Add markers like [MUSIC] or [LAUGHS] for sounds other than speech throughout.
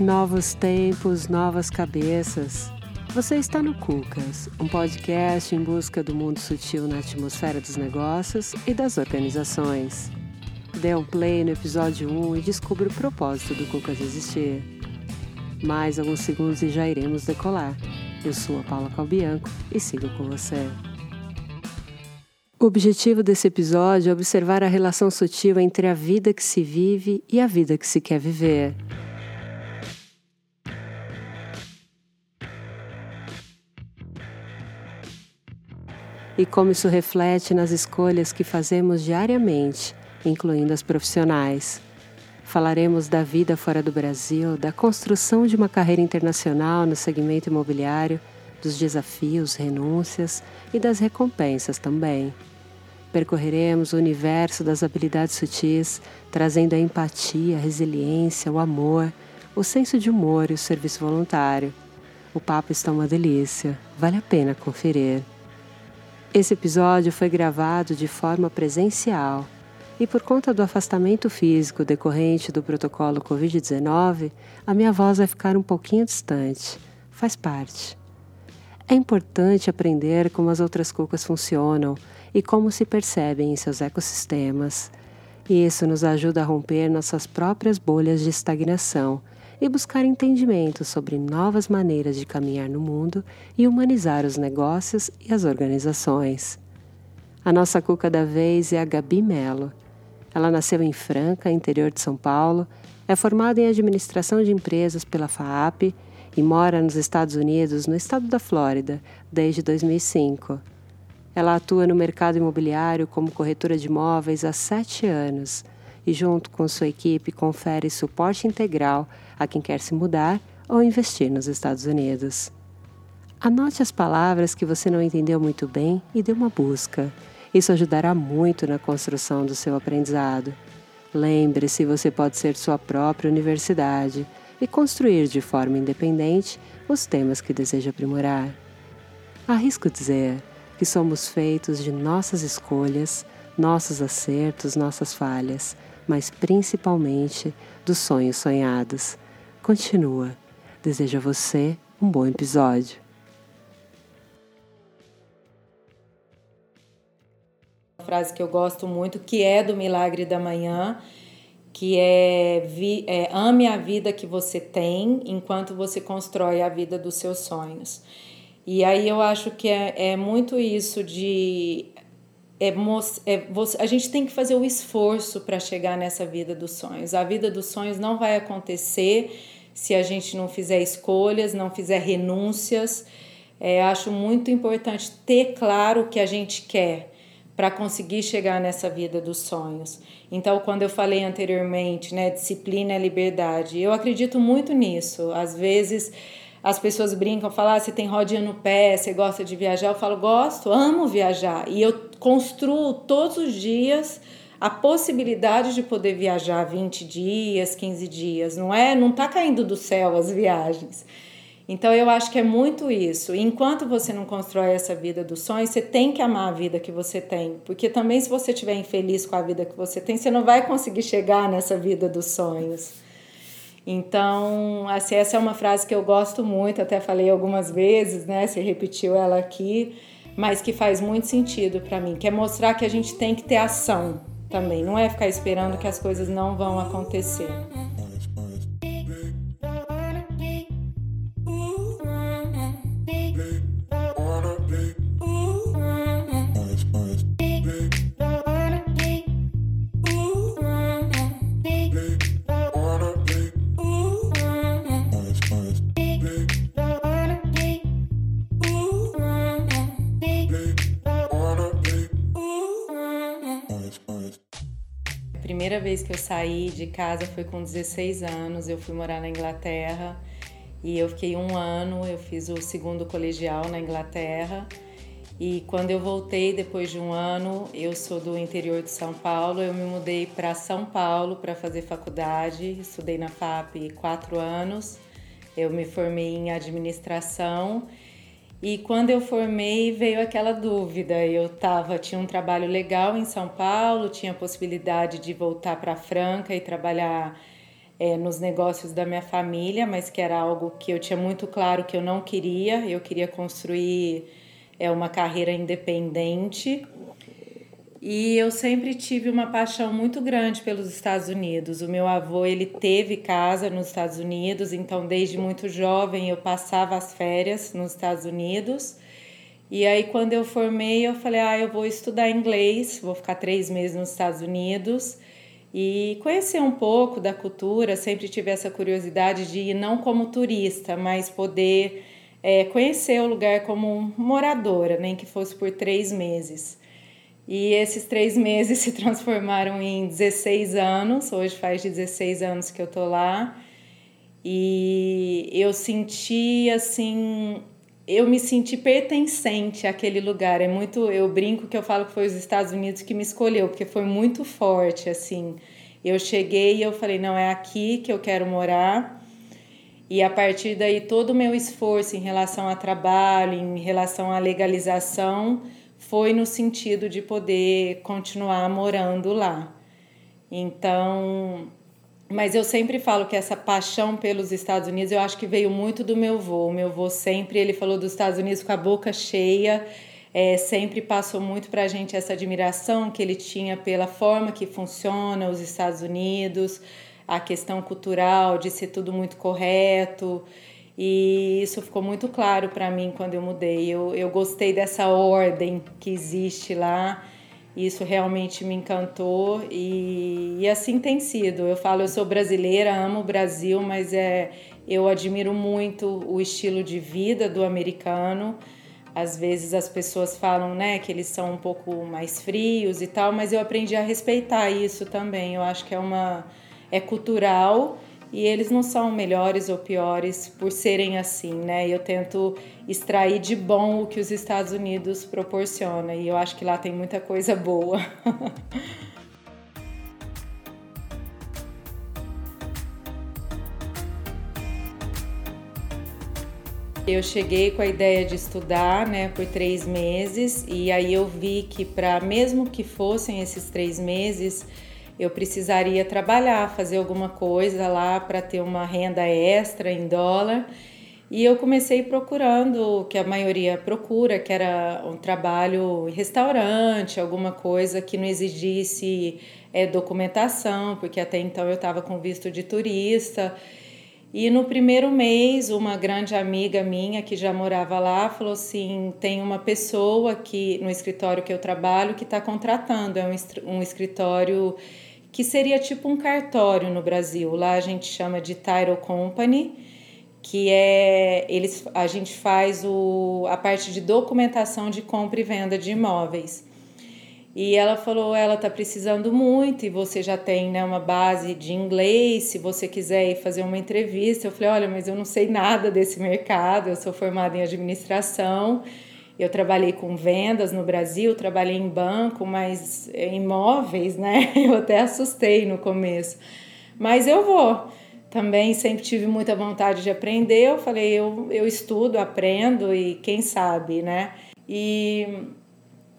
Novos tempos, novas cabeças. Você está no Cucas, um podcast em busca do mundo sutil na atmosfera dos negócios e das organizações. Dê um play no episódio 1 e descubra o propósito do Cucas existir. Mais alguns segundos e já iremos decolar. Eu sou a Paula Calbianco e sigo com você. O objetivo desse episódio é observar a relação sutil entre a vida que se vive e a vida que se quer viver. E como isso reflete nas escolhas que fazemos diariamente, incluindo as profissionais. Falaremos da vida fora do Brasil, da construção de uma carreira internacional no segmento imobiliário, dos desafios, renúncias e das recompensas também. Percorreremos o universo das habilidades sutis, trazendo a empatia, a resiliência, o amor, o senso de humor e o serviço voluntário. O papo está uma delícia, vale a pena conferir. Esse episódio foi gravado de forma presencial e, por conta do afastamento físico decorrente do protocolo Covid-19, a minha voz vai ficar um pouquinho distante. Faz parte. É importante aprender como as outras cucas funcionam e como se percebem em seus ecossistemas. E isso nos ajuda a romper nossas próprias bolhas de estagnação e buscar entendimento sobre novas maneiras de caminhar no mundo e humanizar os negócios e as organizações. A nossa cuca da vez é a Gabi Melo. Ela nasceu em Franca, interior de São Paulo, é formada em administração de empresas pela FAAP e mora nos Estados Unidos, no estado da Flórida, desde 2005. Ela atua no mercado imobiliário como corretora de imóveis há sete anos e, junto com sua equipe, confere suporte integral a quem quer se mudar ou investir nos Estados Unidos. Anote as palavras que você não entendeu muito bem e dê uma busca. Isso ajudará muito na construção do seu aprendizado. Lembre-se, você pode ser sua própria universidade e construir de forma independente os temas que deseja aprimorar. Arrisco dizer que somos feitos de nossas escolhas, nossos acertos, nossas falhas, mas principalmente dos sonhos sonhados continua. Desejo a você um bom episódio. Uma frase que eu gosto muito, que é do Milagre da Manhã, que é, vi, é ame a vida que você tem enquanto você constrói a vida dos seus sonhos. E aí eu acho que é, é muito isso de é, é, a gente tem que fazer o esforço para chegar nessa vida dos sonhos. A vida dos sonhos não vai acontecer se a gente não fizer escolhas, não fizer renúncias. É, acho muito importante ter claro o que a gente quer para conseguir chegar nessa vida dos sonhos. Então, quando eu falei anteriormente, né, disciplina é liberdade, eu acredito muito nisso. Às vezes as pessoas brincam, falam, ah, você tem rodinha no pé, você gosta de viajar. Eu falo, gosto, amo viajar. E eu construo todos os dias a possibilidade de poder viajar 20 dias, 15 dias, não é? Não está caindo do céu as viagens. Então eu acho que é muito isso. Enquanto você não constrói essa vida dos sonhos, você tem que amar a vida que você tem, porque também se você estiver infeliz com a vida que você tem, você não vai conseguir chegar nessa vida dos sonhos. Então, assim, essa é uma frase que eu gosto muito, até falei algumas vezes, né? Você repetiu ela aqui, mas que faz muito sentido para mim, que é mostrar que a gente tem que ter ação, também. Não é ficar esperando que as coisas não vão acontecer. Primeira vez que eu saí de casa foi com 16 anos. Eu fui morar na Inglaterra e eu fiquei um ano. Eu fiz o segundo colegial na Inglaterra. E quando eu voltei depois de um ano, eu sou do interior de São Paulo. Eu me mudei para São Paulo para fazer faculdade. Estudei na FAP quatro anos. Eu me formei em administração e quando eu formei, veio aquela dúvida. Eu tava, tinha um trabalho legal em São Paulo, tinha a possibilidade de voltar para Franca e trabalhar é, nos negócios da minha família, mas que era algo que eu tinha muito claro que eu não queria. Eu queria construir é, uma carreira independente. E eu sempre tive uma paixão muito grande pelos Estados Unidos. O meu avô, ele teve casa nos Estados Unidos, então desde muito jovem eu passava as férias nos Estados Unidos. E aí quando eu formei, eu falei, ah, eu vou estudar inglês, vou ficar três meses nos Estados Unidos e conhecer um pouco da cultura. Sempre tive essa curiosidade de ir não como turista, mas poder é, conhecer o lugar como moradora, nem que fosse por três meses. E esses três meses [LAUGHS] se transformaram em 16 anos. Hoje faz 16 anos que eu tô lá. E eu senti assim, eu me senti pertencente àquele lugar. É muito, eu brinco que eu falo que foi os Estados Unidos que me escolheu, porque foi muito forte assim. Eu cheguei e eu falei, não é aqui que eu quero morar. E a partir daí todo o meu esforço em relação a trabalho, em relação à legalização, foi no sentido de poder continuar morando lá. Então, mas eu sempre falo que essa paixão pelos Estados Unidos, eu acho que veio muito do meu avô. O meu avô sempre, ele falou dos Estados Unidos com a boca cheia, é, sempre passou muito para a gente essa admiração que ele tinha pela forma que funciona os Estados Unidos, a questão cultural de ser tudo muito correto. E isso ficou muito claro para mim quando eu mudei. Eu, eu gostei dessa ordem que existe lá. Isso realmente me encantou e, e assim tem sido. Eu falo, eu sou brasileira, amo o Brasil, mas é, eu admiro muito o estilo de vida do americano. Às vezes as pessoas falam, né, que eles são um pouco mais frios e tal, mas eu aprendi a respeitar isso também. Eu acho que é uma é cultural e eles não são melhores ou piores por serem assim, né? Eu tento extrair de bom o que os Estados Unidos proporciona e eu acho que lá tem muita coisa boa. [LAUGHS] Eu cheguei com a ideia de estudar, né, por três meses e aí eu vi que para mesmo que fossem esses três meses eu precisaria trabalhar, fazer alguma coisa lá para ter uma renda extra em dólar. E eu comecei procurando o que a maioria procura, que era um trabalho em restaurante, alguma coisa que não exigisse é, documentação, porque até então eu estava com visto de turista. E no primeiro mês, uma grande amiga minha que já morava lá falou assim: tem uma pessoa que no escritório que eu trabalho que está contratando, é um, um escritório que seria tipo um cartório no Brasil. Lá a gente chama de title company, que é eles a gente faz o, a parte de documentação de compra e venda de imóveis. E ela falou, ela tá precisando muito e você já tem né, uma base de inglês, se você quiser ir fazer uma entrevista. Eu falei, olha, mas eu não sei nada desse mercado, eu sou formada em administração eu trabalhei com vendas no Brasil, trabalhei em banco, mas imóveis, né? [LAUGHS] Eu até assustei no começo. Mas eu vou. Também sempre tive muita vontade de aprender. Eu falei, eu, eu estudo, aprendo e quem sabe, né? E,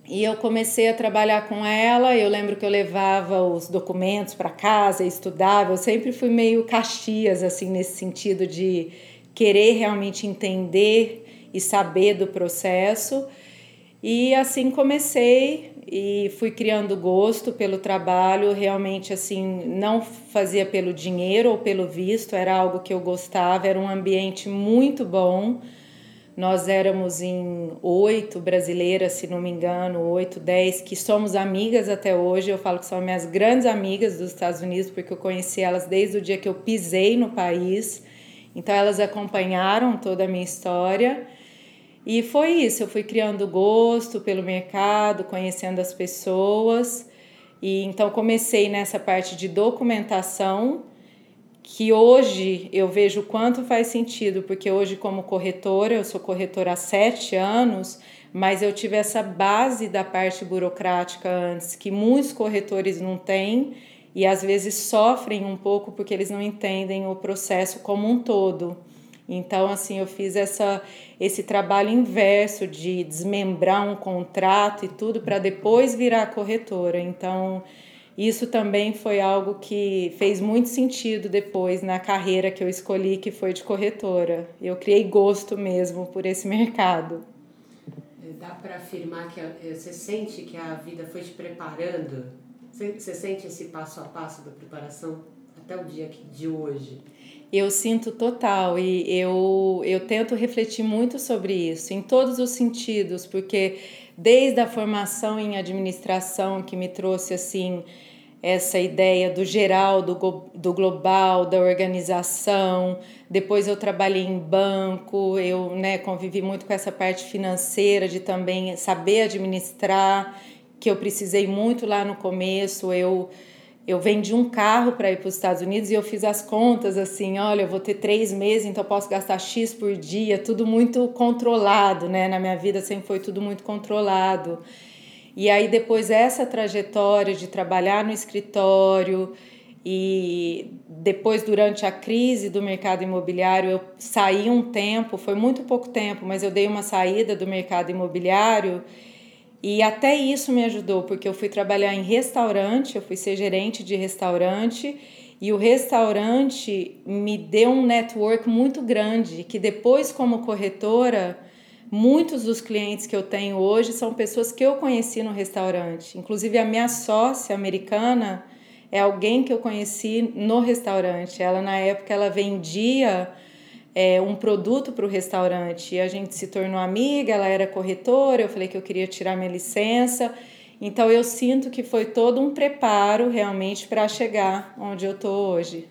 e eu comecei a trabalhar com ela. Eu lembro que eu levava os documentos para casa, estudava. Eu sempre fui meio caxias, assim, nesse sentido de querer realmente entender e saber do processo. E assim comecei e fui criando gosto pelo trabalho, realmente assim, não fazia pelo dinheiro ou pelo visto, era algo que eu gostava, era um ambiente muito bom. Nós éramos em oito brasileiras, se não me engano, oito, dez, que somos amigas até hoje. Eu falo que são minhas grandes amigas dos Estados Unidos, porque eu conheci elas desde o dia que eu pisei no país. Então, elas acompanharam toda a minha história. E foi isso, eu fui criando gosto pelo mercado, conhecendo as pessoas. E então comecei nessa parte de documentação, que hoje eu vejo quanto faz sentido, porque hoje como corretora, eu sou corretora há sete anos, mas eu tive essa base da parte burocrática antes, que muitos corretores não têm e às vezes sofrem um pouco porque eles não entendem o processo como um todo. Então, assim, eu fiz essa, esse trabalho inverso de desmembrar um contrato e tudo para depois virar corretora. Então, isso também foi algo que fez muito sentido depois na carreira que eu escolhi, que foi de corretora. Eu criei gosto mesmo por esse mercado. Dá para afirmar que eh, você sente que a vida foi te preparando? Você sente esse passo a passo da preparação até o dia de hoje? Eu sinto total e eu, eu tento refletir muito sobre isso, em todos os sentidos, porque desde a formação em administração que me trouxe assim essa ideia do geral, do, do global, da organização. Depois eu trabalhei em banco, eu né, convivi muito com essa parte financeira de também saber administrar, que eu precisei muito lá no começo. Eu eu vendi um carro para ir para os Estados Unidos e eu fiz as contas assim, olha, eu vou ter três meses, então eu posso gastar X por dia, tudo muito controlado, né? Na minha vida sempre foi tudo muito controlado. E aí depois essa trajetória de trabalhar no escritório e depois durante a crise do mercado imobiliário eu saí um tempo, foi muito pouco tempo, mas eu dei uma saída do mercado imobiliário e até isso me ajudou, porque eu fui trabalhar em restaurante, eu fui ser gerente de restaurante e o restaurante me deu um network muito grande que depois como corretora Muitos dos clientes que eu tenho hoje são pessoas que eu conheci no restaurante. Inclusive, a minha sócia americana é alguém que eu conheci no restaurante. Ela, na época, ela vendia é, um produto para o restaurante e a gente se tornou amiga. Ela era corretora. Eu falei que eu queria tirar minha licença. Então, eu sinto que foi todo um preparo realmente para chegar onde eu estou hoje.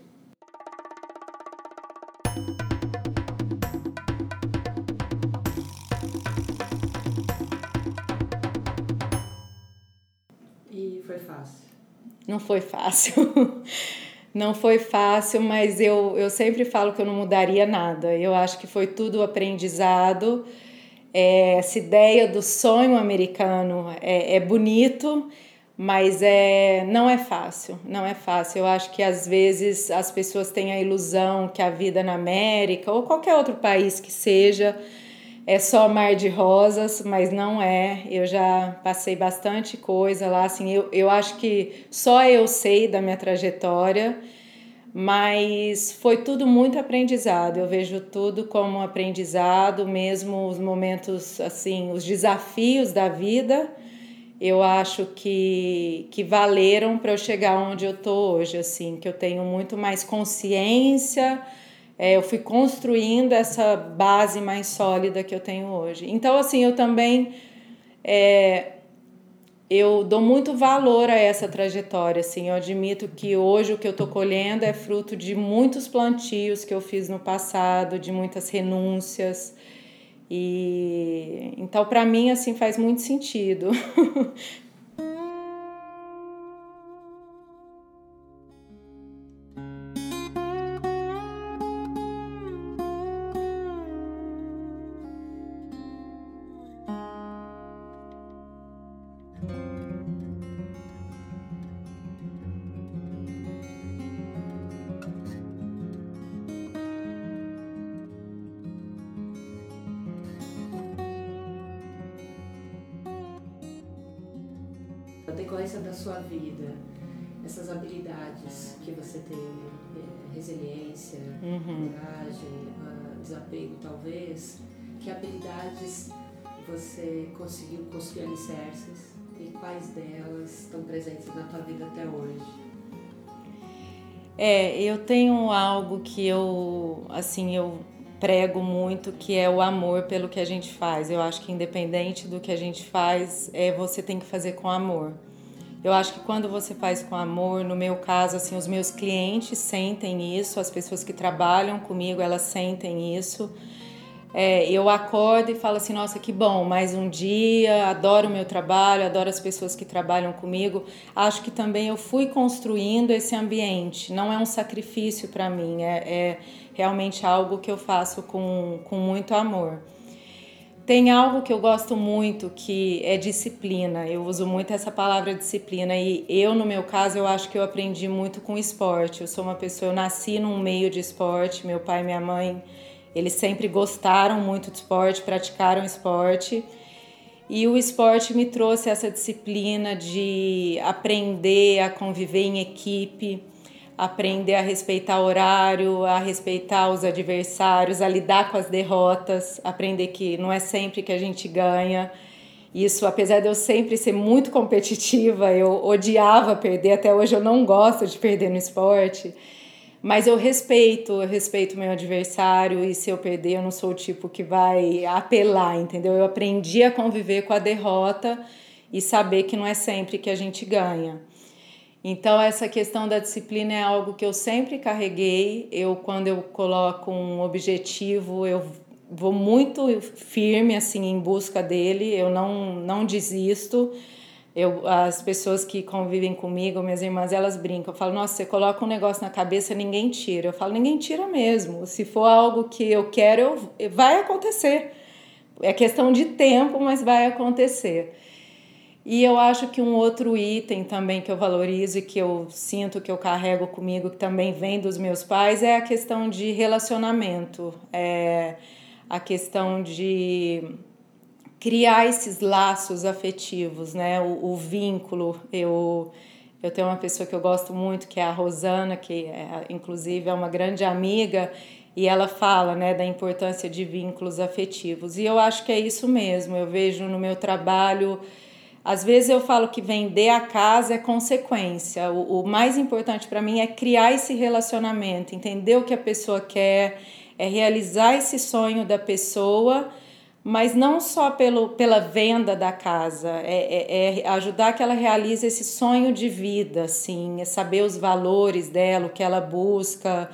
Não foi fácil. [LAUGHS] não foi fácil, mas eu, eu sempre falo que eu não mudaria nada. Eu acho que foi tudo aprendizado. É, essa ideia do sonho americano é, é bonito, mas é, não é fácil. Não é fácil. Eu acho que às vezes as pessoas têm a ilusão que a vida na América ou qualquer outro país que seja é só mar de rosas, mas não é. Eu já passei bastante coisa lá, assim, eu, eu acho que só eu sei da minha trajetória, mas foi tudo muito aprendizado. Eu vejo tudo como aprendizado, mesmo os momentos, assim, os desafios da vida, eu acho que, que valeram para eu chegar onde eu tô hoje, assim, que eu tenho muito mais consciência é, eu fui construindo essa base mais sólida que eu tenho hoje. Então, assim, eu também é, eu dou muito valor a essa trajetória. Assim, eu admito que hoje o que eu estou colhendo é fruto de muitos plantios que eu fiz no passado, de muitas renúncias. E então, para mim, assim, faz muito sentido. [LAUGHS] desapego talvez, que habilidades você conseguiu construir alicerces e quais delas estão presentes na tua vida até hoje? É, eu tenho algo que eu, assim, eu prego muito, que é o amor pelo que a gente faz. Eu acho que independente do que a gente faz, é você tem que fazer com amor. Eu acho que quando você faz com amor, no meu caso, assim, os meus clientes sentem isso, as pessoas que trabalham comigo, elas sentem isso. É, eu acordo e falo assim, nossa, que bom, mais um dia, adoro o meu trabalho, adoro as pessoas que trabalham comigo. Acho que também eu fui construindo esse ambiente. Não é um sacrifício para mim, é, é realmente algo que eu faço com, com muito amor. Tem algo que eu gosto muito que é disciplina. Eu uso muito essa palavra disciplina e eu no meu caso eu acho que eu aprendi muito com esporte. Eu sou uma pessoa, eu nasci num meio de esporte. Meu pai e minha mãe, eles sempre gostaram muito de esporte, praticaram esporte. E o esporte me trouxe essa disciplina de aprender a conviver em equipe, aprender a respeitar horário, a respeitar os adversários, a lidar com as derrotas, aprender que não é sempre que a gente ganha. Isso, apesar de eu sempre ser muito competitiva, eu odiava perder, até hoje eu não gosto de perder no esporte. Mas eu respeito, eu respeito meu adversário e se eu perder, eu não sou o tipo que vai apelar, entendeu? Eu aprendi a conviver com a derrota e saber que não é sempre que a gente ganha. Então essa questão da disciplina é algo que eu sempre carreguei. Eu quando eu coloco um objetivo, eu vou muito firme assim em busca dele. Eu não não desisto. Eu, as pessoas que convivem comigo, minhas irmãs, elas brincam. Eu falo, nossa, você coloca um negócio na cabeça, ninguém tira. Eu falo, ninguém tira mesmo. Se for algo que eu quero, eu, vai acontecer. É questão de tempo, mas vai acontecer. E eu acho que um outro item também que eu valorizo e que eu sinto que eu carrego comigo, que também vem dos meus pais, é a questão de relacionamento. É a questão de criar esses laços afetivos, né? O, o, vínculo. Eu, eu tenho uma pessoa que eu gosto muito, que é a Rosana, que é, inclusive é uma grande amiga, e ela fala né, da importância de vínculos afetivos. E eu acho que é isso mesmo. Eu vejo no meu trabalho. Às vezes eu falo que vender a casa é consequência. O, o mais importante para mim é criar esse relacionamento, entender o que a pessoa quer, é realizar esse sonho da pessoa mas não só pelo, pela venda da casa, é, é, é, ajudar que ela realize esse sonho de vida, assim, é saber os valores dela, o que ela busca.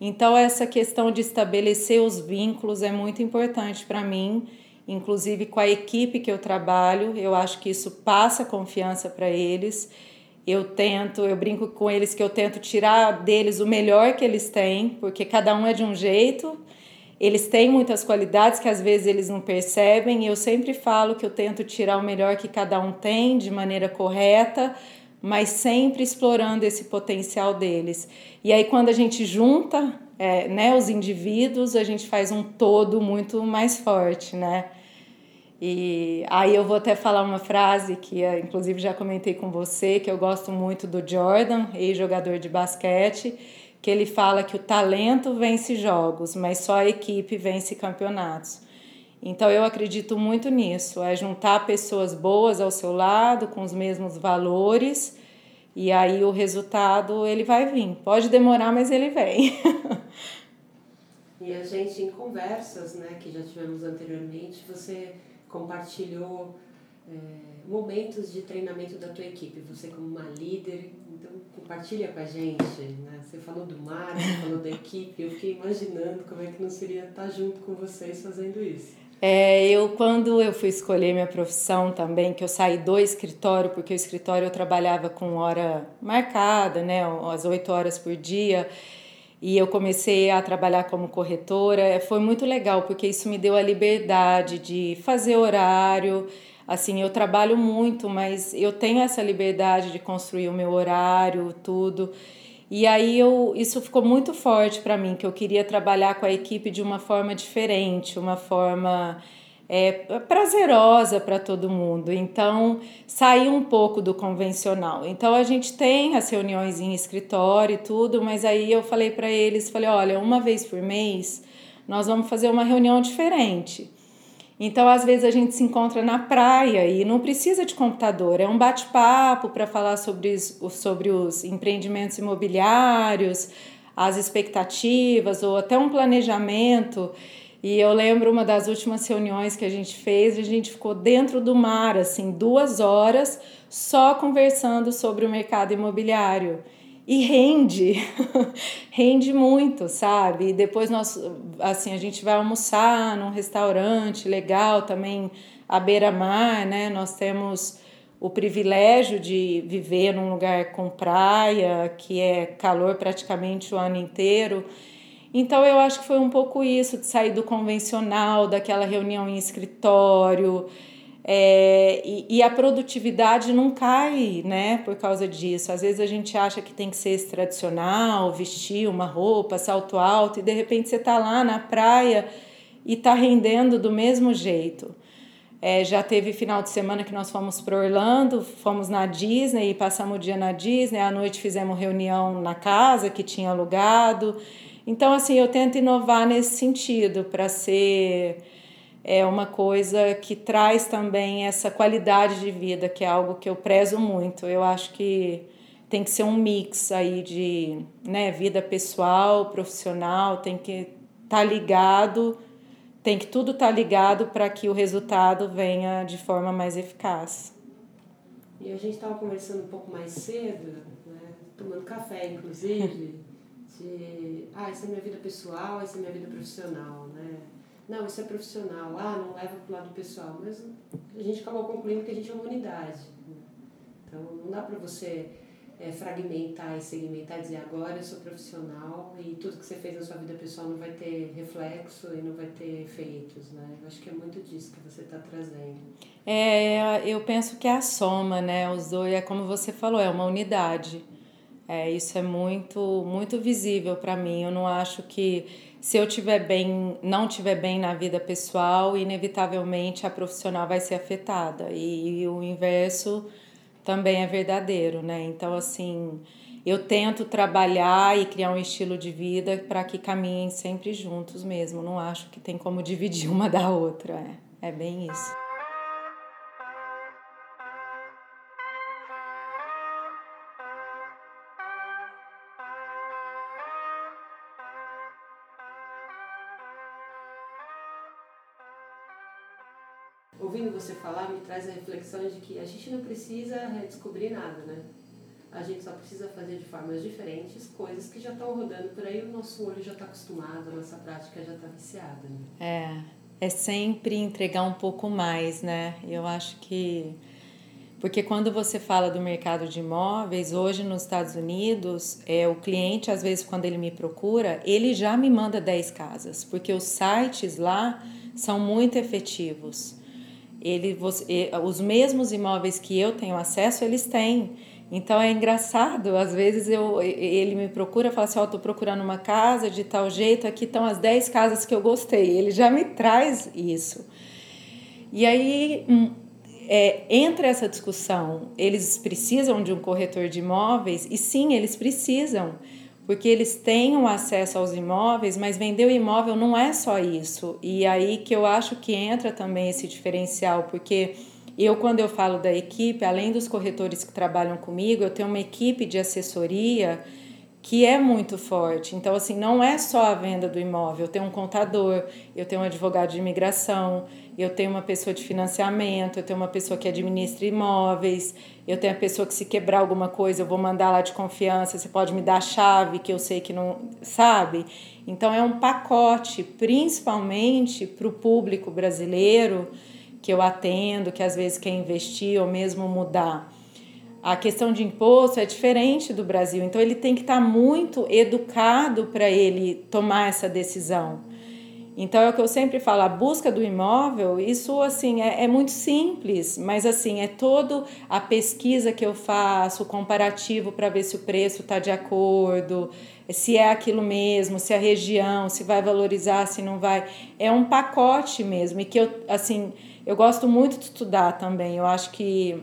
Então, essa questão de estabelecer os vínculos é muito importante para mim, inclusive com a equipe que eu trabalho, eu acho que isso passa confiança para eles. Eu tento, eu brinco com eles que eu tento tirar deles o melhor que eles têm, porque cada um é de um jeito eles têm muitas qualidades que às vezes eles não percebem, e eu sempre falo que eu tento tirar o melhor que cada um tem de maneira correta, mas sempre explorando esse potencial deles. E aí, quando a gente junta é, né, os indivíduos, a gente faz um todo muito mais forte, né? E aí eu vou até falar uma frase que, inclusive, já comentei com você, que eu gosto muito do Jordan, ex-jogador de basquete, que ele fala que o talento vence jogos, mas só a equipe vence campeonatos. Então eu acredito muito nisso, é juntar pessoas boas ao seu lado, com os mesmos valores, e aí o resultado ele vai vir. Pode demorar, mas ele vem. [LAUGHS] e a gente em conversas, né, que já tivemos anteriormente, você compartilhou é, momentos de treinamento da tua equipe, você como uma líder, então compartilha com a gente, né? Você falou do mar, você falou da equipe, eu fiquei imaginando como é que não seria estar junto com vocês fazendo isso. É, eu quando eu fui escolher minha profissão também, que eu saí do escritório, porque o escritório eu trabalhava com hora marcada, né, às oito horas por dia, e eu comecei a trabalhar como corretora, foi muito legal, porque isso me deu a liberdade de fazer horário, assim, eu trabalho muito, mas eu tenho essa liberdade de construir o meu horário, tudo. E aí eu, isso ficou muito forte para mim, que eu queria trabalhar com a equipe de uma forma diferente, uma forma é, prazerosa para todo mundo. Então, sair um pouco do convencional. Então, a gente tem as reuniões em escritório e tudo, mas aí eu falei para eles, falei, olha, uma vez por mês nós vamos fazer uma reunião diferente. Então, às vezes, a gente se encontra na praia e não precisa de computador, é um bate-papo para falar sobre os, sobre os empreendimentos imobiliários, as expectativas ou até um planejamento. E eu lembro uma das últimas reuniões que a gente fez, a gente ficou dentro do mar, assim, duas horas, só conversando sobre o mercado imobiliário e rende, [LAUGHS] rende muito, sabe? E depois nós, assim, a gente vai almoçar num restaurante legal também à beira-mar, né? Nós temos o privilégio de viver num lugar com praia, que é calor praticamente o ano inteiro. Então eu acho que foi um pouco isso, de sair do convencional, daquela reunião em escritório, é, e, e, a produtividade não cai, né, por causa disso. Às vezes a gente acha que tem que ser tradicional, vestir uma roupa, salto alto, e de repente você está lá na praia e está rendendo do mesmo jeito. É, já teve final de semana que nós fomos para Orlando, fomos na Disney e passamos o dia na Disney. À noite fizemos reunião na casa que tinha alugado. Então, assim, eu tento inovar nesse sentido para ser é uma coisa que traz também essa qualidade de vida, que é algo que eu prezo muito. Eu acho que tem que ser um mix aí de né, vida pessoal, profissional, tem que estar tá ligado tem que tudo estar tá ligado para que o resultado venha de forma mais eficaz. E a gente estava conversando um pouco mais cedo, né, tomando café, inclusive, [LAUGHS] de, ah, essa é minha vida pessoal, essa é minha vida profissional, né? Não, isso é profissional, ah, não leva para o lado pessoal, mas a gente acabou concluindo que a gente é uma unidade. Então, não dá para você é, fragmentar e segmentar dizer agora eu sou profissional e tudo que você fez na sua vida pessoal não vai ter reflexo e não vai ter efeitos, né? Eu acho que é muito disso que você está trazendo. É, eu penso que é a soma, né? Os dois, é como você falou, é uma unidade. É, isso é muito, muito visível para mim. Eu não acho que se eu tiver bem, não tiver bem na vida pessoal, inevitavelmente a profissional vai ser afetada. E, e o inverso também é verdadeiro, né? Então, assim, eu tento trabalhar e criar um estilo de vida para que caminhem sempre juntos mesmo. Não acho que tem como [LAUGHS] dividir uma da outra. É, é bem isso. Ouvindo você falar, me traz a reflexão de que a gente não precisa descobrir nada, né? A gente só precisa fazer de formas diferentes coisas que já estão rodando por aí, o nosso olho já está acostumado, a nossa prática já está viciada. Né? É, é sempre entregar um pouco mais, né? Eu acho que. Porque quando você fala do mercado de imóveis, hoje nos Estados Unidos, é, o cliente, às vezes, quando ele me procura, ele já me manda 10 casas, porque os sites lá são muito efetivos ele, você, os mesmos imóveis que eu tenho acesso, eles têm. Então é engraçado, às vezes eu, ele me procura e fala assim: Ó, oh, tô procurando uma casa de tal jeito, aqui estão as 10 casas que eu gostei. Ele já me traz isso. E aí hum, é, entra essa discussão: eles precisam de um corretor de imóveis? E sim, eles precisam porque eles o acesso aos imóveis, mas vender o imóvel não é só isso. E aí que eu acho que entra também esse diferencial, porque eu, quando eu falo da equipe, além dos corretores que trabalham comigo, eu tenho uma equipe de assessoria que é muito forte. Então, assim, não é só a venda do imóvel. Eu tenho um contador, eu tenho um advogado de imigração, eu tenho uma pessoa de financiamento, eu tenho uma pessoa que administra imóveis, eu tenho a pessoa que se quebrar alguma coisa, eu vou mandar lá de confiança, você pode me dar a chave que eu sei que não. Sabe? Então, é um pacote, principalmente para o público brasileiro que eu atendo, que às vezes quer investir ou mesmo mudar a questão de imposto é diferente do Brasil, então ele tem que estar tá muito educado para ele tomar essa decisão. Então é o que eu sempre falo, a busca do imóvel, isso assim é, é muito simples, mas assim é toda a pesquisa que eu faço, o comparativo para ver se o preço está de acordo, se é aquilo mesmo, se a região, se vai valorizar, se não vai, é um pacote mesmo e que eu assim eu gosto muito de estudar também. Eu acho que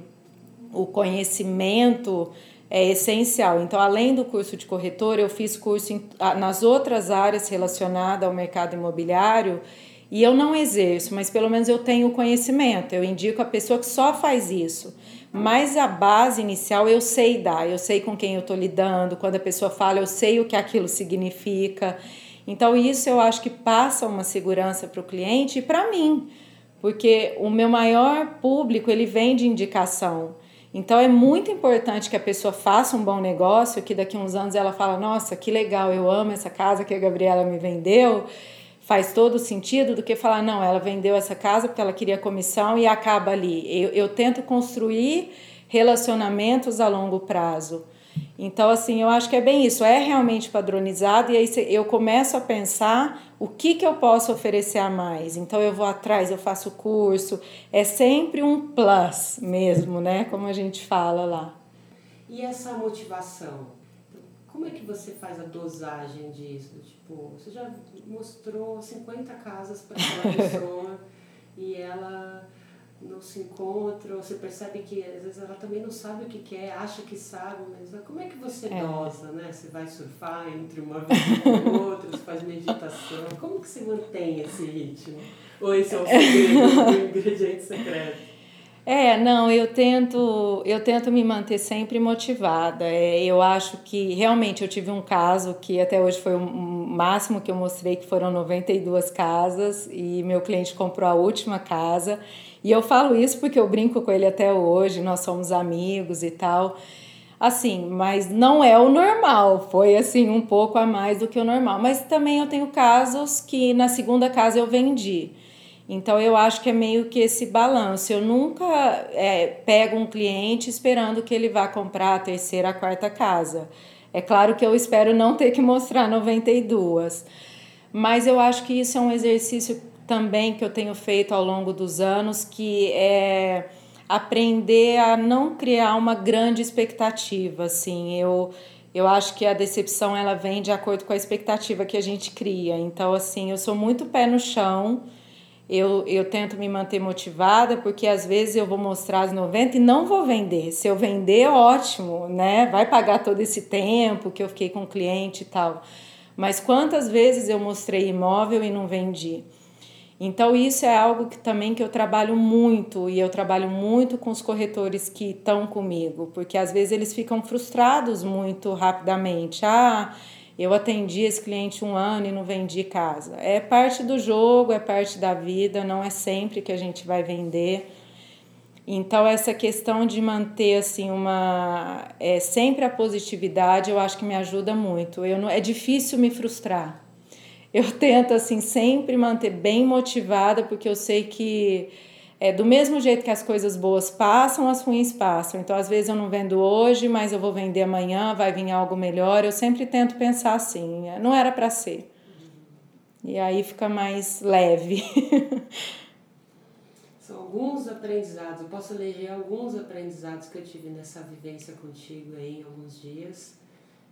o conhecimento é essencial. Então, além do curso de corretor, eu fiz curso em, nas outras áreas relacionadas ao mercado imobiliário e eu não exerço, mas pelo menos eu tenho conhecimento. Eu indico a pessoa que só faz isso. Mas a base inicial eu sei dar, eu sei com quem eu estou lidando, quando a pessoa fala, eu sei o que aquilo significa. Então, isso eu acho que passa uma segurança para o cliente e para mim, porque o meu maior público ele vem de indicação. Então é muito importante que a pessoa faça um bom negócio, que daqui a uns anos ela fala: "Nossa, que legal, eu amo essa casa que a Gabriela me vendeu". Faz todo sentido do que falar: "Não, ela vendeu essa casa porque ela queria comissão e acaba ali". Eu, eu tento construir relacionamentos a longo prazo. Então, assim, eu acho que é bem isso, é realmente padronizado, e aí eu começo a pensar o que, que eu posso oferecer a mais. Então, eu vou atrás, eu faço curso, é sempre um plus mesmo, né? Como a gente fala lá. E essa motivação? Como é que você faz a dosagem disso? Tipo, você já mostrou 50 casas para aquela [LAUGHS] pessoa e ela não se encontra, ou você percebe que às vezes ela também não sabe o que quer, acha que sabe, mas como é que você é. dosa, né? Você vai surfar entre uma vez e outra, você faz meditação, como que você mantém esse ritmo? Ou esse é o segredo, [LAUGHS] o ingrediente secreto? É, não, eu tento, eu tento me manter sempre motivada. É, eu acho que realmente eu tive um caso que até hoje foi o máximo que eu mostrei, que foram 92 casas, e meu cliente comprou a última casa. E eu falo isso porque eu brinco com ele até hoje, nós somos amigos e tal. Assim, mas não é o normal, foi assim um pouco a mais do que o normal. Mas também eu tenho casos que na segunda casa eu vendi. Então eu acho que é meio que esse balanço. Eu nunca é, pego um cliente esperando que ele vá comprar a terceira, a quarta casa. É claro que eu espero não ter que mostrar 92. Mas eu acho que isso é um exercício também que eu tenho feito ao longo dos anos, que é aprender a não criar uma grande expectativa, assim. Eu eu acho que a decepção ela vem de acordo com a expectativa que a gente cria. Então, assim, eu sou muito pé no chão. Eu, eu tento me manter motivada, porque às vezes eu vou mostrar as 90 e não vou vender. Se eu vender, ótimo, né? Vai pagar todo esse tempo que eu fiquei com o cliente e tal. Mas quantas vezes eu mostrei imóvel e não vendi? Então isso é algo que também que eu trabalho muito e eu trabalho muito com os corretores que estão comigo, porque às vezes eles ficam frustrados muito rapidamente. Ah, eu atendi esse cliente um ano e não vendi casa. É parte do jogo, é parte da vida, não é sempre que a gente vai vender. Então essa questão de manter assim uma é sempre a positividade, eu acho que me ajuda muito. Eu não é difícil me frustrar eu tento assim sempre manter bem motivada, porque eu sei que é do mesmo jeito que as coisas boas passam, as ruins passam. Então, às vezes eu não vendo hoje, mas eu vou vender amanhã, vai vir algo melhor. Eu sempre tento pensar assim, não era para ser. E aí fica mais leve. [LAUGHS] São alguns aprendizados, eu posso eleger alguns aprendizados que eu tive nessa vivência contigo aí em alguns dias.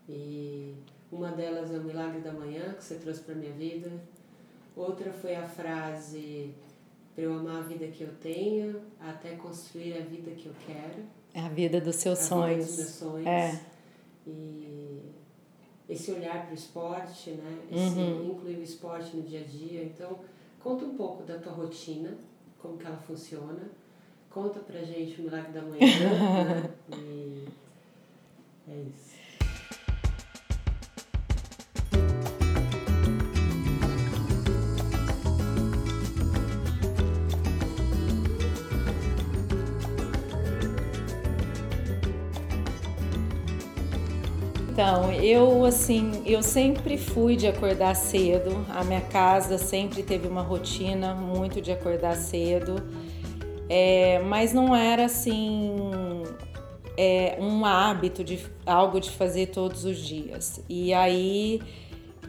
E uma delas é o Milagre da Manhã, que você trouxe para minha vida. Outra foi a frase para eu amar a vida que eu tenho, até construir a vida que eu quero. É a vida dos seus a sonhos. Vida dos meus sonhos. É. E esse olhar para o esporte, né? Esse uhum. incluir o esporte no dia a dia. Então, conta um pouco da tua rotina, como que ela funciona. Conta pra gente o milagre da manhã. [LAUGHS] né? E é isso. Então, eu assim, eu sempre fui de acordar cedo. A minha casa sempre teve uma rotina muito de acordar cedo, é, mas não era assim é, um hábito de algo de fazer todos os dias. E aí,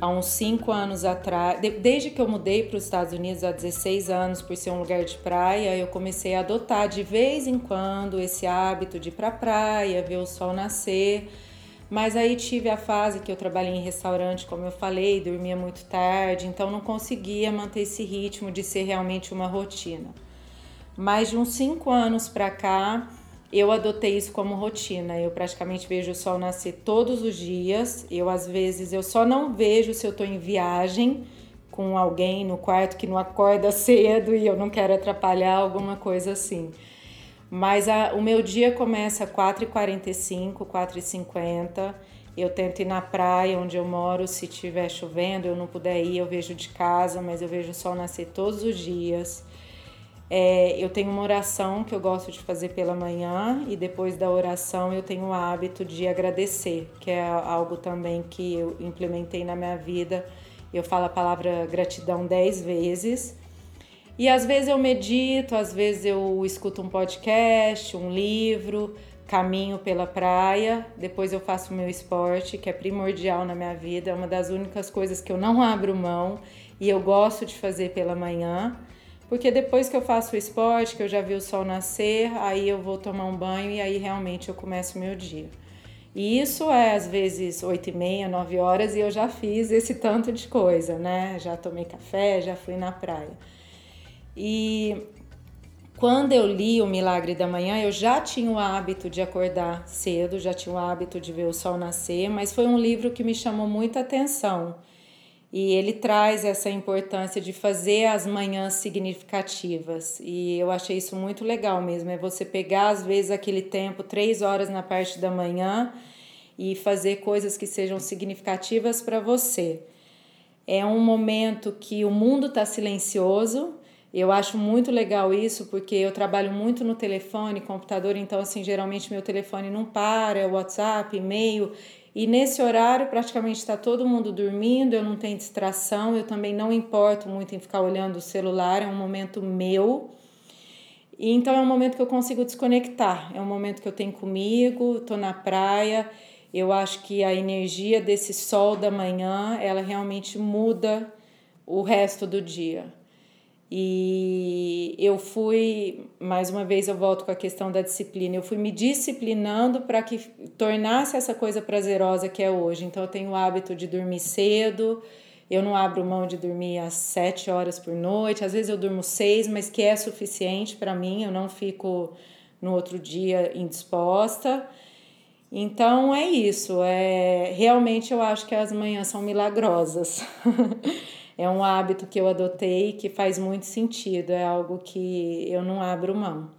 há uns cinco anos atrás, desde que eu mudei para os Estados Unidos há 16 anos, por ser um lugar de praia, eu comecei a adotar de vez em quando esse hábito de ir para a praia, ver o sol nascer. Mas aí tive a fase que eu trabalhei em restaurante, como eu falei, dormia muito tarde, então não conseguia manter esse ritmo de ser realmente uma rotina. Mas de uns cinco anos para cá, eu adotei isso como rotina. Eu praticamente vejo o sol nascer todos os dias. Eu às vezes eu só não vejo se eu estou em viagem com alguém no quarto que não acorda [LAUGHS] cedo e eu não quero atrapalhar alguma coisa assim. Mas a, o meu dia começa às 4h45, 4h50. Eu tento ir na praia onde eu moro, se estiver chovendo, eu não puder ir, eu vejo de casa, mas eu vejo o sol nascer todos os dias. É, eu tenho uma oração que eu gosto de fazer pela manhã e depois da oração eu tenho o hábito de agradecer, que é algo também que eu implementei na minha vida. Eu falo a palavra gratidão dez vezes e às vezes eu medito, às vezes eu escuto um podcast, um livro, caminho pela praia, depois eu faço o meu esporte, que é primordial na minha vida, é uma das únicas coisas que eu não abro mão e eu gosto de fazer pela manhã. Porque depois que eu faço o esporte, que eu já vi o sol nascer, aí eu vou tomar um banho e aí realmente eu começo o meu dia. E isso é às vezes 8 e meia, 9 horas e eu já fiz esse tanto de coisa, né? Já tomei café, já fui na praia. E quando eu li O Milagre da Manhã, eu já tinha o hábito de acordar cedo, já tinha o hábito de ver o sol nascer, mas foi um livro que me chamou muita atenção. E ele traz essa importância de fazer as manhãs significativas. E eu achei isso muito legal mesmo. É você pegar, às vezes, aquele tempo, três horas na parte da manhã, e fazer coisas que sejam significativas para você. É um momento que o mundo está silencioso. Eu acho muito legal isso porque eu trabalho muito no telefone, computador, então assim, geralmente meu telefone não para, é WhatsApp, e-mail, e nesse horário praticamente está todo mundo dormindo, eu não tenho distração, eu também não importo muito em ficar olhando o celular, é um momento meu. E então é um momento que eu consigo desconectar, é um momento que eu tenho comigo, estou na praia eu acho que a energia desse sol da manhã, ela realmente muda o resto do dia. E eu fui, mais uma vez eu volto com a questão da disciplina, eu fui me disciplinando para que tornasse essa coisa prazerosa que é hoje. Então eu tenho o hábito de dormir cedo, eu não abro mão de dormir às sete horas por noite, às vezes eu durmo seis, mas que é suficiente para mim, eu não fico no outro dia indisposta. Então é isso, é realmente eu acho que as manhãs são milagrosas. [LAUGHS] é um hábito que eu adotei que faz muito sentido, é algo que eu não abro mão.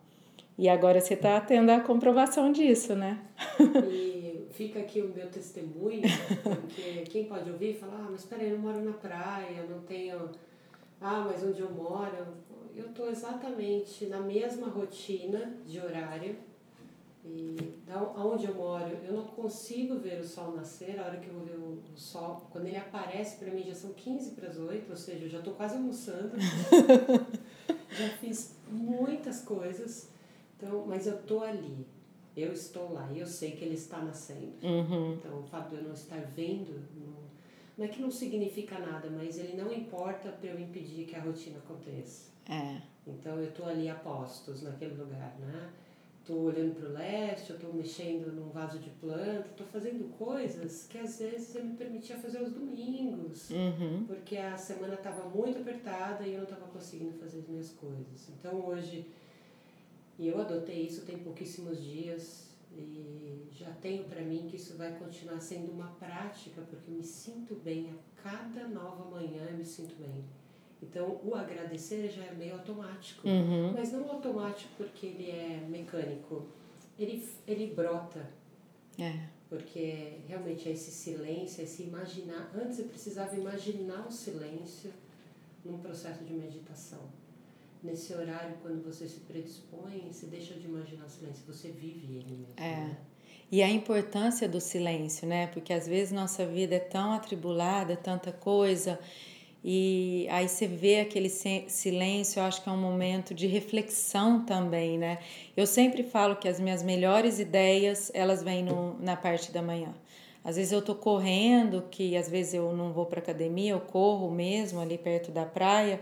E agora você está tendo a comprovação disso, né? [LAUGHS] e fica aqui o meu testemunho, porque quem pode ouvir fala, ah, mas peraí, eu não moro na praia, não tenho. Ah, mas onde eu moro, eu estou exatamente na mesma rotina de horário e da onde eu moro, eu não consigo ver o sol nascer. A hora que eu vou ver o, o sol, quando ele aparece para mim já são 15 para as 8, ou seja, eu já estou quase almoçando. [LAUGHS] já fiz muitas coisas. Então, mas eu estou ali. Eu estou lá e eu sei que ele está nascendo. Uhum. Então, o fato de eu não estar vendo não, não é que não significa nada, mas ele não importa para eu impedir que a rotina aconteça. É. Então, eu estou ali a postos naquele lugar, né? Estou olhando para o leste, eu estou mexendo num vaso de planta, estou fazendo coisas que às vezes eu me permitia fazer aos domingos, uhum. porque a semana estava muito apertada e eu não estava conseguindo fazer as minhas coisas. Então hoje, e eu adotei isso tem pouquíssimos dias e já tenho para mim que isso vai continuar sendo uma prática, porque eu me sinto bem a cada nova manhã, eu me sinto bem. Então, o agradecer já é meio automático. Uhum. Mas não automático porque ele é mecânico. Ele, ele brota. É. Porque realmente é esse silêncio, esse imaginar. Antes eu precisava imaginar o silêncio num processo de meditação. Nesse horário, quando você se predispõe, você deixa de imaginar o silêncio, você vive ele mesmo. É. Né? E a importância do silêncio, né? Porque às vezes nossa vida é tão atribulada, tanta coisa, e aí você vê aquele silêncio, eu acho que é um momento de reflexão também, né? Eu sempre falo que as minhas melhores ideias, elas vêm no, na parte da manhã. Às vezes eu tô correndo, que às vezes eu não vou para academia, eu corro mesmo ali perto da praia,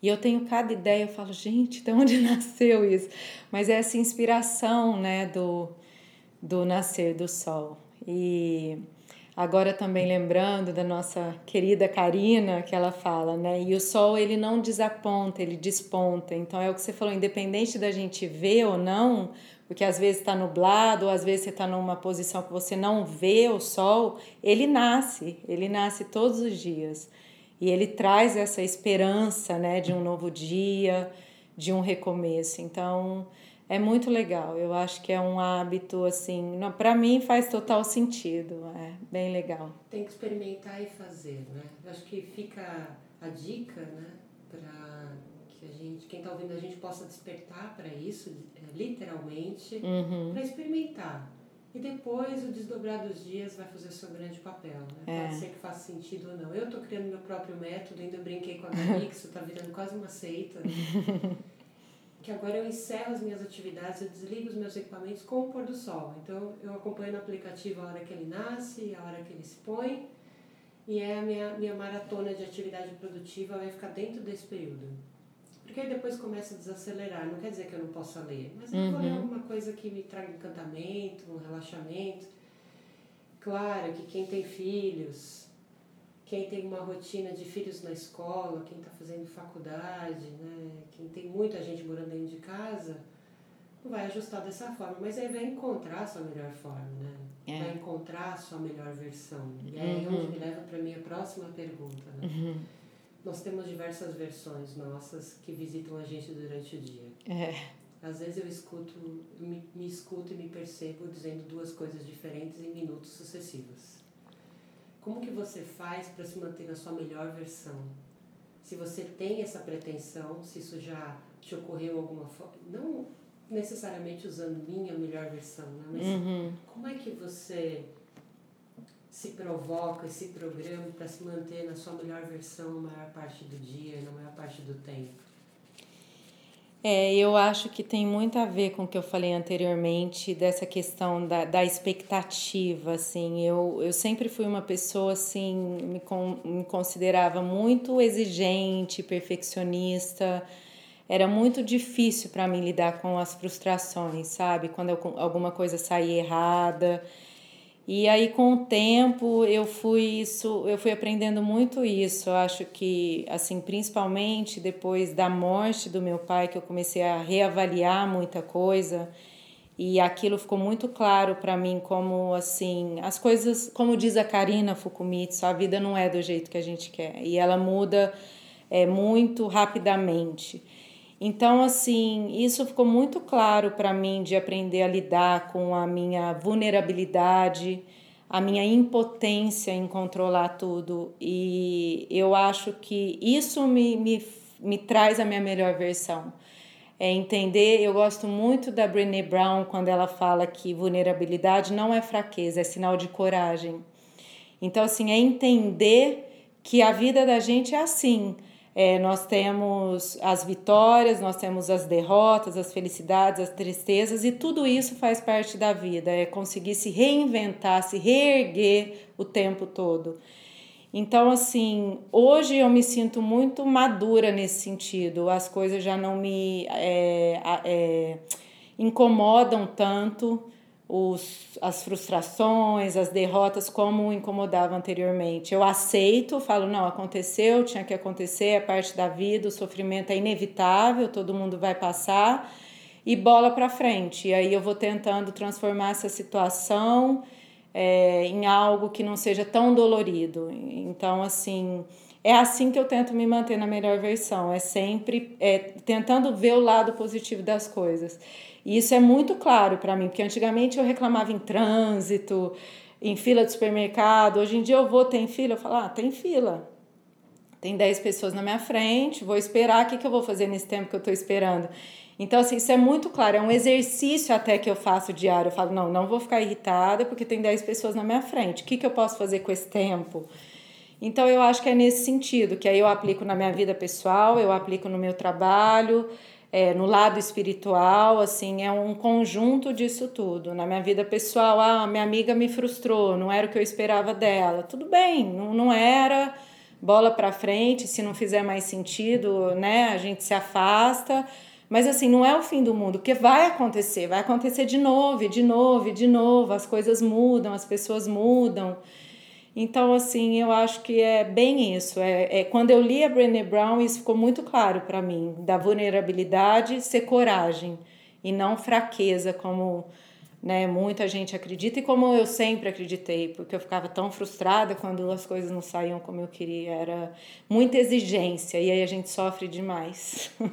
e eu tenho cada ideia, eu falo, gente, de onde [LAUGHS] nasceu isso? Mas é essa inspiração, né, do, do nascer do sol. E Agora também lembrando da nossa querida Karina, que ela fala, né? E o sol ele não desaponta, ele desponta. Então é o que você falou, independente da gente ver ou não, porque às vezes está nublado, ou às vezes você está numa posição que você não vê o sol, ele nasce, ele nasce todos os dias. E ele traz essa esperança, né, de um novo dia, de um recomeço. Então, é muito legal. Eu acho que é um hábito assim, para mim faz total sentido. É bem legal. Tem que experimentar e fazer, né? Eu acho que fica a dica, né, para que a gente, quem está ouvindo a gente possa despertar para isso, é, literalmente, uhum. para experimentar. E depois o desdobrar dos dias vai fazer o seu grande papel, né? É. Pode ser que faça sentido ou não. Eu estou criando meu próprio método, ainda brinquei com a [LAUGHS] que isso está virando quase uma seita. Né? [LAUGHS] que agora eu encerro as minhas atividades, eu desligo os meus equipamentos com o pôr do sol. Então eu acompanho no aplicativo a hora que ele nasce, a hora que ele se põe, e é a minha, minha maratona de atividade produtiva vai ficar dentro desse período. Porque aí depois começa a desacelerar, não quer dizer que eu não possa ler, mas eu vou ler uhum. alguma coisa que me traga encantamento, um relaxamento. Claro que quem tem filhos, quem tem uma rotina de filhos na escola, quem está fazendo faculdade, né? quem tem muita gente morando dentro de casa, não vai ajustar dessa forma, mas aí vai encontrar a sua melhor forma, né? É. Vai encontrar a sua melhor versão. E aí uhum. onde me leva para a minha próxima pergunta, né? Uhum. Nós temos diversas versões nossas que visitam a gente durante o dia. É. Às vezes eu escuto, me, me escuto e me percebo dizendo duas coisas diferentes em minutos sucessivos. Como que você faz para se manter na sua melhor versão? Se você tem essa pretensão, se isso já te ocorreu alguma forma, não necessariamente usando minha melhor versão, né? mas uhum. como é que você se provoca e se programa para se manter na sua melhor versão na maior parte do dia na maior parte do tempo? É, eu acho que tem muito a ver com o que eu falei anteriormente, dessa questão da, da expectativa, assim, eu, eu sempre fui uma pessoa, assim, me, con, me considerava muito exigente, perfeccionista, era muito difícil para mim lidar com as frustrações, sabe, quando eu, alguma coisa saía errada, e aí com o tempo eu fui isso, eu fui aprendendo muito isso. Eu acho que assim, principalmente depois da morte do meu pai, que eu comecei a reavaliar muita coisa, e aquilo ficou muito claro para mim como assim, as coisas, como diz a Karina Fukumitsu, a vida não é do jeito que a gente quer, e ela muda é muito rapidamente. Então, assim, isso ficou muito claro para mim de aprender a lidar com a minha vulnerabilidade, a minha impotência em controlar tudo. E eu acho que isso me, me, me traz a minha melhor versão. É entender, eu gosto muito da Brené Brown quando ela fala que vulnerabilidade não é fraqueza, é sinal de coragem. Então, assim, é entender que a vida da gente é assim é, nós temos as vitórias, nós temos as derrotas, as felicidades, as tristezas, e tudo isso faz parte da vida. É conseguir se reinventar, se reerguer o tempo todo. Então, assim, hoje eu me sinto muito madura nesse sentido. As coisas já não me é, é, incomodam tanto os, as frustrações, as derrotas como incomodava anteriormente. Eu aceito, falo, não, aconteceu, tinha que acontecer, é parte da vida, o sofrimento é inevitável, todo mundo vai passar, e bola para frente. E aí eu vou tentando transformar essa situação é, em algo que não seja tão dolorido. Então, assim, é assim que eu tento me manter na melhor versão, é sempre é, tentando ver o lado positivo das coisas. E isso é muito claro para mim, porque antigamente eu reclamava em trânsito, em fila de supermercado. Hoje em dia eu vou, tem fila? Eu falo, ah, tem fila. Tem 10 pessoas na minha frente, vou esperar, o que, que eu vou fazer nesse tempo que eu estou esperando? Então, assim, isso é muito claro, é um exercício até que eu faço diário. Eu falo, não, não vou ficar irritada porque tem 10 pessoas na minha frente. O que, que eu posso fazer com esse tempo? Então, eu acho que é nesse sentido, que aí eu aplico na minha vida pessoal, eu aplico no meu trabalho, é, no lado espiritual, assim, é um conjunto disso tudo. Na minha vida pessoal, ah, minha amiga me frustrou, não era o que eu esperava dela. Tudo bem, não, não era, bola para frente, se não fizer mais sentido, né, a gente se afasta. Mas assim, não é o fim do mundo, porque vai acontecer, vai acontecer de novo, de novo, de novo, as coisas mudam, as pessoas mudam. Então, assim, eu acho que é bem isso. É, é quando eu li a Brené Brown, isso ficou muito claro para mim, da vulnerabilidade ser coragem e não fraqueza, como né, muita gente acredita e como eu sempre acreditei, porque eu ficava tão frustrada quando as coisas não saíam como eu queria. Era muita exigência e aí a gente sofre demais. [LAUGHS]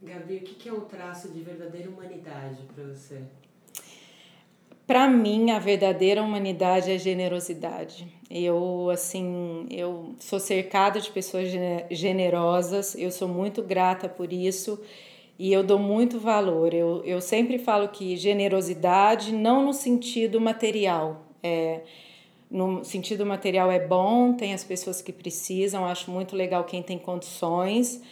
Gabi, o que é um traço de verdadeira humanidade para você? Para mim a verdadeira humanidade é generosidade. Eu assim, eu sou cercada de pessoas generosas, eu sou muito grata por isso e eu dou muito valor. Eu, eu sempre falo que generosidade não no sentido material, é no sentido material é bom, tem as pessoas que precisam, acho muito legal quem tem condições,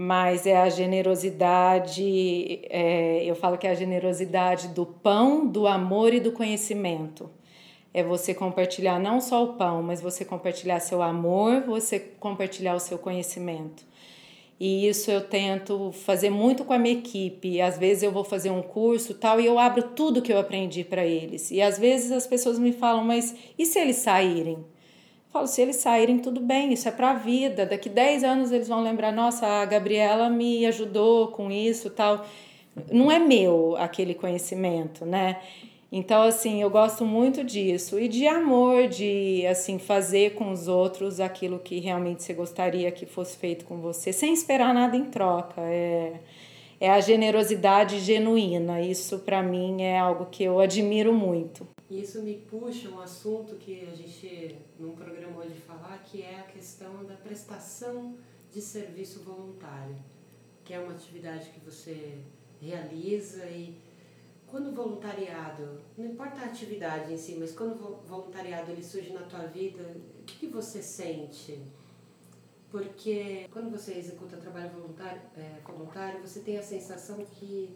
mas é a generosidade, é, eu falo que é a generosidade do pão, do amor e do conhecimento. É você compartilhar não só o pão, mas você compartilhar seu amor, você compartilhar o seu conhecimento. E isso eu tento fazer muito com a minha equipe. Às vezes eu vou fazer um curso tal e eu abro tudo que eu aprendi para eles. E às vezes as pessoas me falam, mas e se eles saírem? Falo, se eles saírem, tudo bem, isso é para a vida. Daqui 10 anos eles vão lembrar, nossa, a Gabriela me ajudou com isso tal. Não é meu aquele conhecimento, né? Então, assim, eu gosto muito disso. E de amor, de, assim, fazer com os outros aquilo que realmente você gostaria que fosse feito com você, sem esperar nada em troca. É, é a generosidade genuína. Isso, para mim, é algo que eu admiro muito. Isso me puxa um assunto que a gente não programou de falar, que é a questão da prestação de serviço voluntário, que é uma atividade que você realiza e quando o voluntariado, não importa a atividade em si, mas quando o voluntariado ele surge na tua vida, o que, que você sente? Porque quando você executa trabalho voluntário, é, voluntário, você tem a sensação que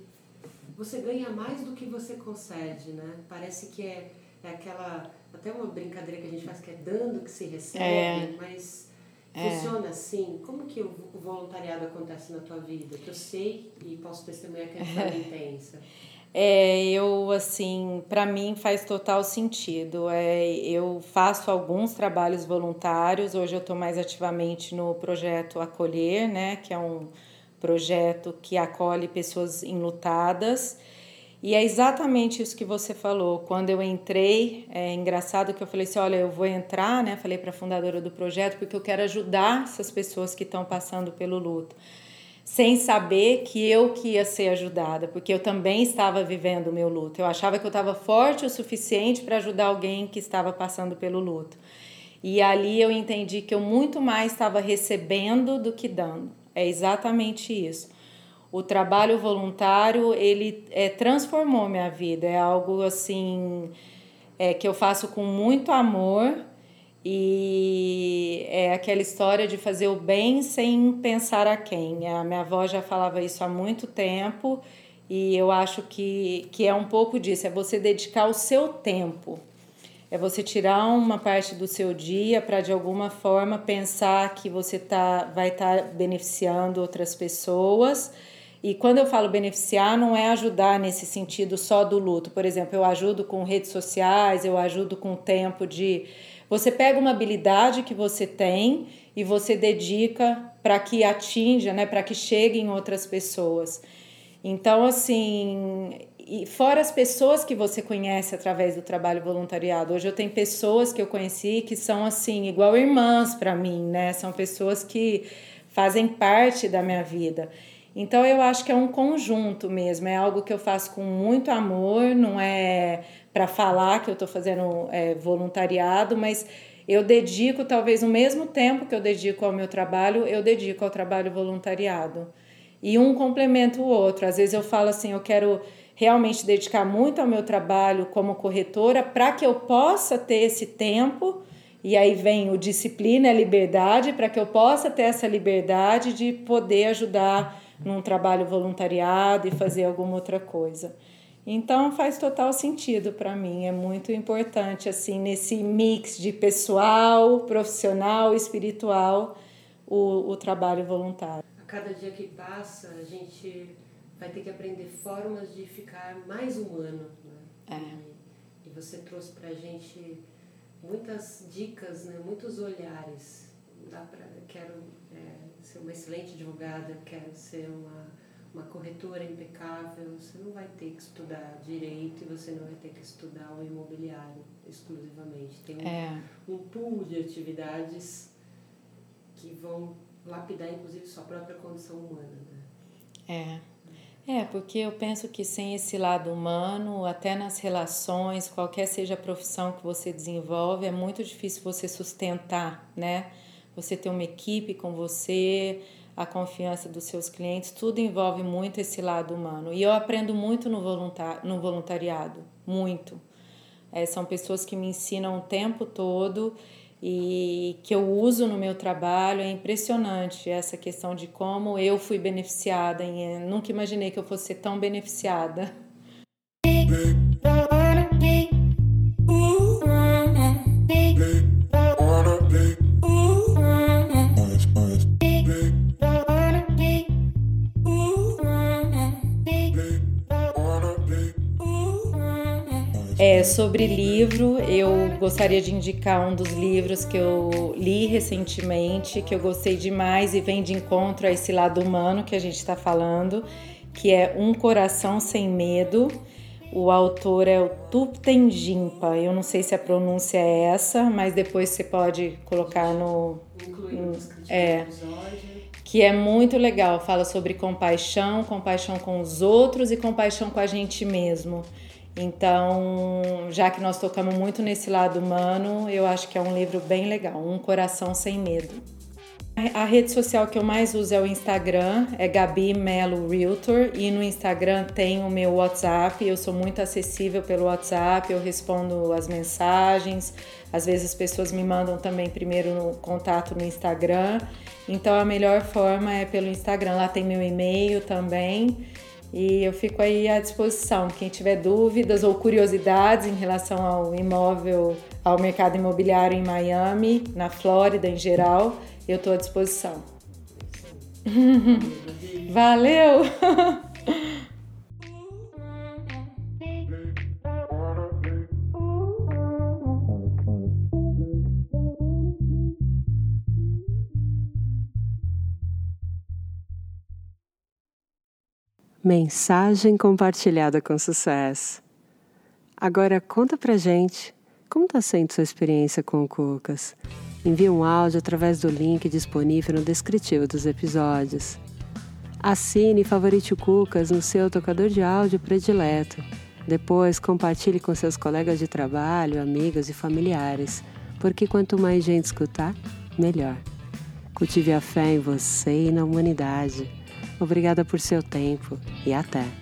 você ganha mais do que você concede, né? Parece que é, é aquela, até uma brincadeira que a gente faz que é dando que se recebe, é. mas é. funciona assim. Como que o, o, voluntariado acontece na tua vida? Que eu sei e posso testemunhar que [LAUGHS] é intensa. É, eu assim, para mim faz total sentido. É, eu faço alguns trabalhos voluntários. Hoje eu estou mais ativamente no projeto Acolher, né, que é um projeto que acolhe pessoas enlutadas. E é exatamente isso que você falou. Quando eu entrei, é engraçado que eu falei assim: olha, eu vou entrar, né? Falei para a fundadora do projeto, porque eu quero ajudar essas pessoas que estão passando pelo luto. Sem saber que eu que ia ser ajudada, porque eu também estava vivendo o meu luto. Eu achava que eu estava forte o suficiente para ajudar alguém que estava passando pelo luto. E ali eu entendi que eu muito mais estava recebendo do que dando. É exatamente isso. O trabalho voluntário, ele é, transformou minha vida. É algo assim é, que eu faço com muito amor e é aquela história de fazer o bem sem pensar a quem. A minha avó já falava isso há muito tempo e eu acho que, que é um pouco disso, é você dedicar o seu tempo é você tirar uma parte do seu dia para de alguma forma pensar que você tá, vai estar tá beneficiando outras pessoas. E quando eu falo beneficiar, não é ajudar nesse sentido só do luto. Por exemplo, eu ajudo com redes sociais, eu ajudo com tempo de. Você pega uma habilidade que você tem e você dedica para que atinja, né, para que chegue em outras pessoas. Então, assim, e fora as pessoas que você conhece através do trabalho voluntariado. Hoje eu tenho pessoas que eu conheci que são assim, igual irmãs para mim, né? São pessoas que fazem parte da minha vida. Então eu acho que é um conjunto mesmo, é algo que eu faço com muito amor, não é para falar que eu estou fazendo é, voluntariado, mas eu dedico talvez o mesmo tempo que eu dedico ao meu trabalho, eu dedico ao trabalho voluntariado. E um complementa o outro. Às vezes eu falo assim, eu quero realmente dedicar muito ao meu trabalho como corretora para que eu possa ter esse tempo. E aí vem o disciplina a liberdade, para que eu possa ter essa liberdade de poder ajudar num trabalho voluntariado e fazer alguma outra coisa. Então faz total sentido para mim, é muito importante assim nesse mix de pessoal, profissional, espiritual, o, o trabalho voluntário. A cada dia que passa, a gente vai ter que aprender formas de ficar mais humano. Né? É. E, e você trouxe para a gente muitas dicas, né? muitos olhares. Dá pra, quero é, ser uma excelente advogada, quero ser uma, uma corretora impecável. Você não vai ter que estudar direito e você não vai ter que estudar o imobiliário exclusivamente. Tem um, é. um pool de atividades que vão lapidar, inclusive, sua própria condição humana. Né? É. É, porque eu penso que sem esse lado humano, até nas relações, qualquer seja a profissão que você desenvolve, é muito difícil você sustentar, né? Você ter uma equipe com você, a confiança dos seus clientes, tudo envolve muito esse lado humano. E eu aprendo muito no, voluntar, no voluntariado, muito. É, são pessoas que me ensinam o tempo todo e que eu uso no meu trabalho é impressionante essa questão de como eu fui beneficiada. Nunca imaginei que eu fosse tão beneficiada. É, sobre livro, eu gostaria de indicar um dos livros que eu li recentemente, que eu gostei demais e vem de encontro a esse lado humano que a gente está falando, que é Um Coração Sem Medo. O autor é o Tupten Jimpa. Eu não sei se a pronúncia é essa, mas depois você pode colocar no. no é. Que é muito legal. Fala sobre compaixão, compaixão com os outros e compaixão com a gente mesmo. Então, já que nós tocamos muito nesse lado humano, eu acho que é um livro bem legal, Um Coração Sem Medo. A rede social que eu mais uso é o Instagram, é Gabi Melo Realtor, e no Instagram tem o meu WhatsApp, eu sou muito acessível pelo WhatsApp, eu respondo as mensagens, às vezes as pessoas me mandam também primeiro no contato no Instagram, então a melhor forma é pelo Instagram, lá tem meu e-mail também, e eu fico aí à disposição. Quem tiver dúvidas ou curiosidades em relação ao imóvel, ao mercado imobiliário em Miami, na Flórida em geral, eu estou à disposição. [LAUGHS] Valeu! [LAUGHS] Mensagem compartilhada com sucesso. Agora conta pra gente como está sendo sua experiência com o Cucas. Envie um áudio através do link disponível no descritivo dos episódios. Assine e favorite o Cucas no seu tocador de áudio predileto. Depois compartilhe com seus colegas de trabalho, amigos e familiares, porque quanto mais gente escutar, melhor. Cultive a fé em você e na humanidade. Obrigada por seu tempo e até!